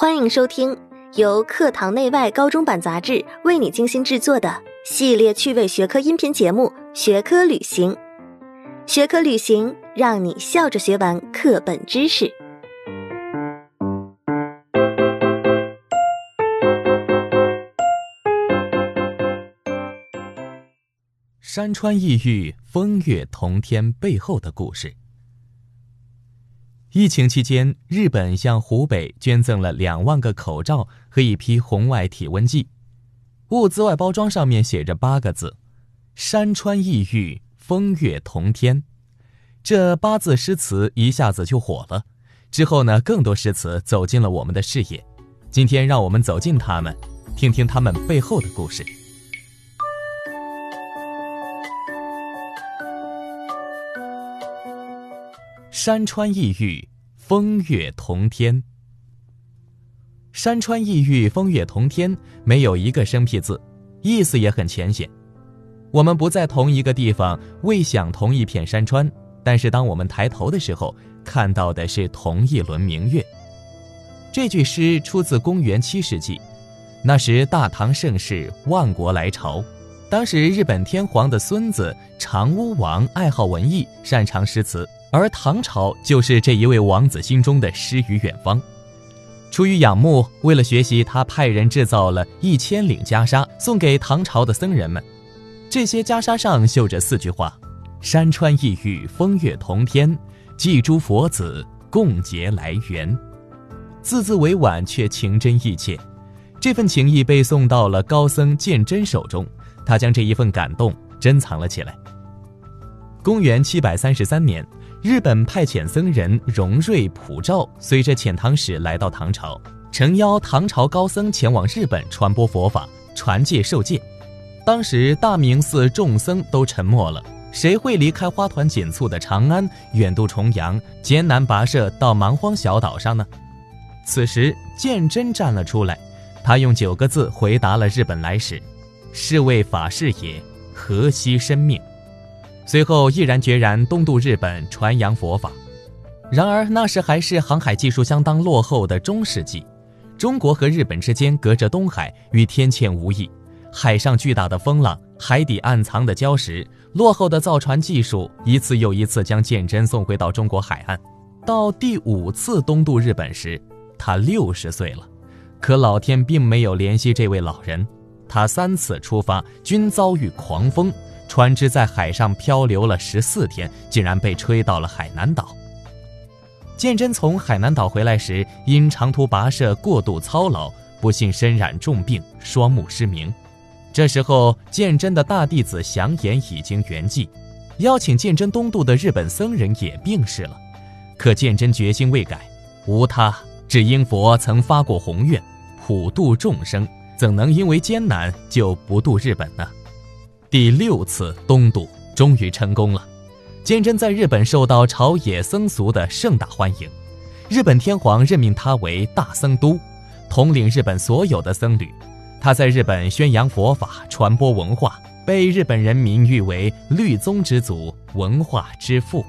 欢迎收听由课堂内外高中版杂志为你精心制作的系列趣味学科音频节目《学科旅行》。学科旅行，让你笑着学完课本知识。山川异域，风月同天背后的故事。疫情期间，日本向湖北捐赠了两万个口罩和一批红外体温计，物资外包装上面写着八个字：“山川异域，风月同天。”这八字诗词一下子就火了。之后呢，更多诗词走进了我们的视野。今天，让我们走进他们，听听他们背后的故事。山川异域，风月同天。山川异域，风月同天，没有一个生僻字，意思也很浅显。我们不在同一个地方，未享同一片山川，但是当我们抬头的时候，看到的是同一轮明月。这句诗出自公元七世纪，那时大唐盛世，万国来朝。当时日本天皇的孙子长屋王爱好文艺，擅长诗词。而唐朝就是这一位王子心中的诗与远方。出于仰慕，为了学习，他派人制造了一千领袈裟，送给唐朝的僧人们。这些袈裟上绣着四句话：“山川异域，风月同天，祭诸佛子，共结来缘。”字字委婉却情真意切。这份情谊被送到了高僧鉴真手中，他将这一份感动珍藏了起来。公元七百三十三年。日本派遣僧人荣瑞、普照，随着遣唐使来到唐朝，诚邀唐朝高僧前往日本传播佛法、传戒受戒。当时大明寺众僧都沉默了，谁会离开花团锦簇的长安，远渡重洋，艰难跋涉到蛮荒小岛上呢？此时鉴真站了出来，他用九个字回答了日本来使：“是为法事也，何惜生命？”随后毅然决然东渡日本传扬佛法，然而那时还是航海技术相当落后的中世纪，中国和日本之间隔着东海，与天堑无异。海上巨大的风浪，海底暗藏的礁石，落后的造船技术，一次又一次将鉴真送回到中国海岸。到第五次东渡日本时，他六十岁了，可老天并没有怜惜这位老人，他三次出发均遭遇狂风。船只在海上漂流了十四天，竟然被吹到了海南岛。鉴真从海南岛回来时，因长途跋涉过度操劳，不幸身染重病，双目失明。这时候，鉴真的大弟子祥言已经圆寂，邀请鉴真东渡的日本僧人也病逝了。可鉴真决心未改，无他，只因佛曾发过宏愿，普度众生，怎能因为艰难就不渡日本呢？第六次东渡终于成功了，鉴真在日本受到朝野僧俗的盛大欢迎，日本天皇任命他为大僧都，统领日本所有的僧侣。他在日本宣扬佛法，传播文化，被日本人民誉为律宗之祖、文化之父。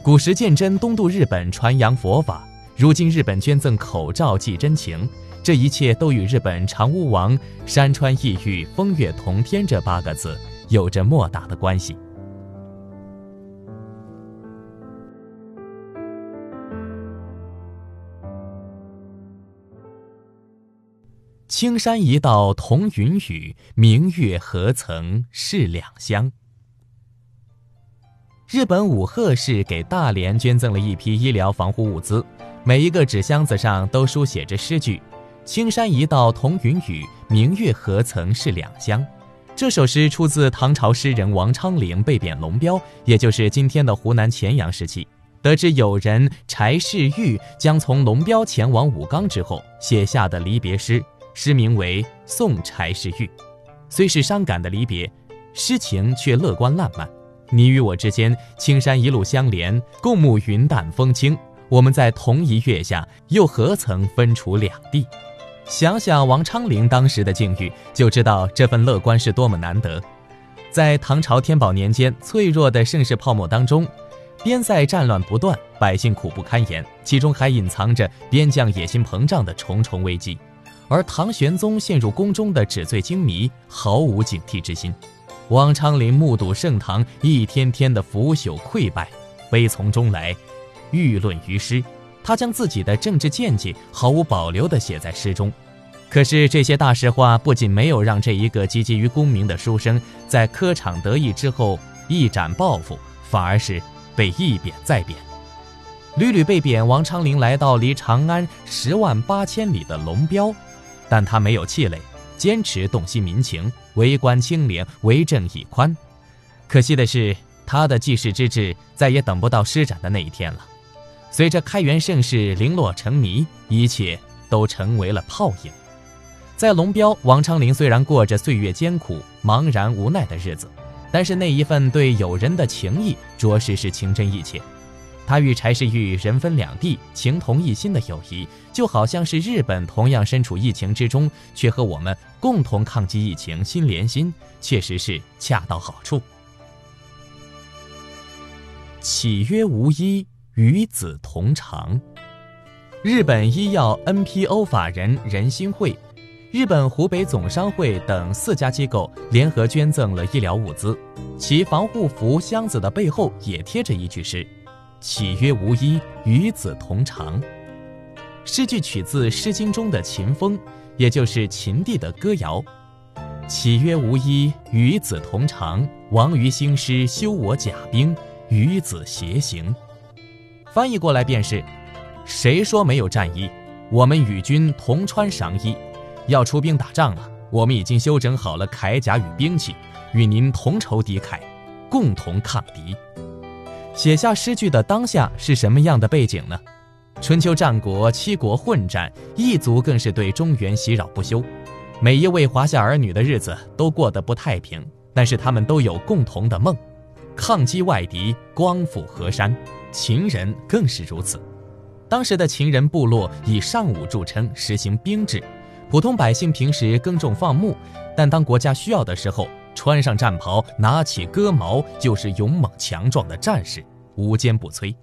古时鉴真东渡日本传扬佛法，如今日本捐赠口罩寄真情。这一切都与日本长屋王“山川异域，风月同天”这八个字有着莫大的关系。青山一道同云雨，明月何曾是两乡。日本武贺市给大连捐赠了一批医疗防护物资，每一个纸箱子上都书写着诗句。青山一道同云雨，明月何曾是两乡。这首诗出自唐朝诗人王昌龄被贬龙标，也就是今天的湖南乾阳时期。得知友人柴世玉将从龙标前往武冈之后，写下的离别诗，诗名为《送柴世玉》。虽是伤感的离别，诗情却乐观烂漫。你与我之间，青山一路相连，共沐云淡风轻。我们在同一月下，又何曾分处两地？想想王昌龄当时的境遇，就知道这份乐观是多么难得。在唐朝天宝年间脆弱的盛世泡沫当中，边塞战乱不断，百姓苦不堪言，其中还隐藏着边将野心膨胀的重重危机。而唐玄宗陷入宫中的纸醉金迷，毫无警惕之心。王昌龄目睹盛唐一天天的腐朽溃败，悲从中来，欲论于诗。他将自己的政治见解毫无保留地写在诗中。可是这些大实话不仅没有让这一个积极于功名的书生在科场得意之后一展抱负，反而是被一贬再贬。屡屡被贬，王昌龄来到离长安十万八千里的龙标。但他没有气馁，坚持洞悉民情，为官清廉，为政以宽。可惜的是，他的济世之志再也等不到施展的那一天了。随着开元盛世零落成泥，一切都成为了泡影。在龙标，王昌龄虽然过着岁月艰苦、茫然无奈的日子，但是那一份对友人的情谊，着实是情真意切。他与柴世玉人分两地、情同一心的友谊，就好像是日本同样身处疫情之中，却和我们共同抗击疫情、心连心，确实是恰到好处。岂曰无医，与子同长。日本医药 NPO 法人仁心会、日本湖北总商会等四家机构联合捐赠了医疗物资，其防护服箱子的背后也贴着一句诗。岂曰无衣，与子同裳。诗句取自《诗经》中的秦风，也就是秦帝的歌谣。岂曰无衣，与子同裳。王于兴师，修我甲兵，与子偕行。翻译过来便是：谁说没有战衣？我们与君同穿裳衣，要出兵打仗了。我们已经修整好了铠甲与兵器，与您同仇敌忾，共同抗敌。写下诗句的当下是什么样的背景呢？春秋战国七国混战，异族更是对中原袭扰不休，每一位华夏儿女的日子都过得不太平。但是他们都有共同的梦，抗击外敌，光复河山。秦人更是如此。当时的秦人部落以尚武著称，实行兵制，普通百姓平时耕种放牧，但当国家需要的时候。穿上战袍，拿起戈矛，就是勇猛强壮的战士，无坚不摧。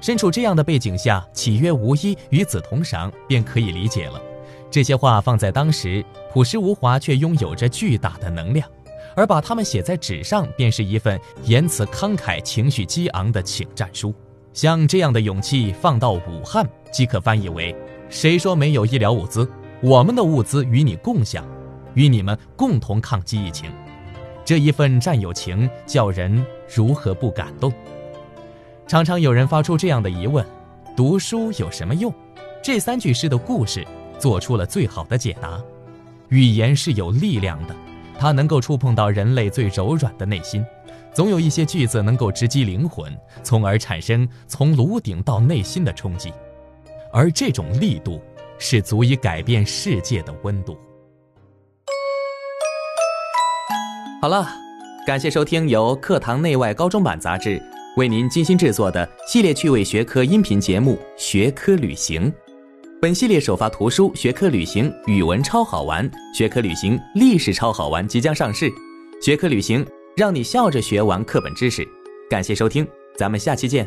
身处这样的背景下，“岂曰无衣，与子同裳”便可以理解了。这些话放在当时，朴实无华，却拥有着巨大的能量。而把它们写在纸上，便是一份言辞慷慨、情绪激昂的请战书。像这样的勇气放到武汉，即可翻译为：谁说没有医疗物资？我们的物资与你共享，与你们共同抗击疫情。这一份战友情，叫人如何不感动？常常有人发出这样的疑问：读书有什么用？这三句诗的故事做出了最好的解答。语言是有力量的，它能够触碰到人类最柔软的内心，总有一些句子能够直击灵魂，从而产生从颅顶到内心的冲击，而这种力度是足以改变世界的温度。好了，感谢收听由课堂内外高中版杂志为您精心制作的系列趣味学科音频节目《学科旅行》。本系列首发图书《学科旅行》语文超好玩，《学科旅行》历史超好玩即将上市，《学科旅行》让你笑着学完课本知识。感谢收听，咱们下期见。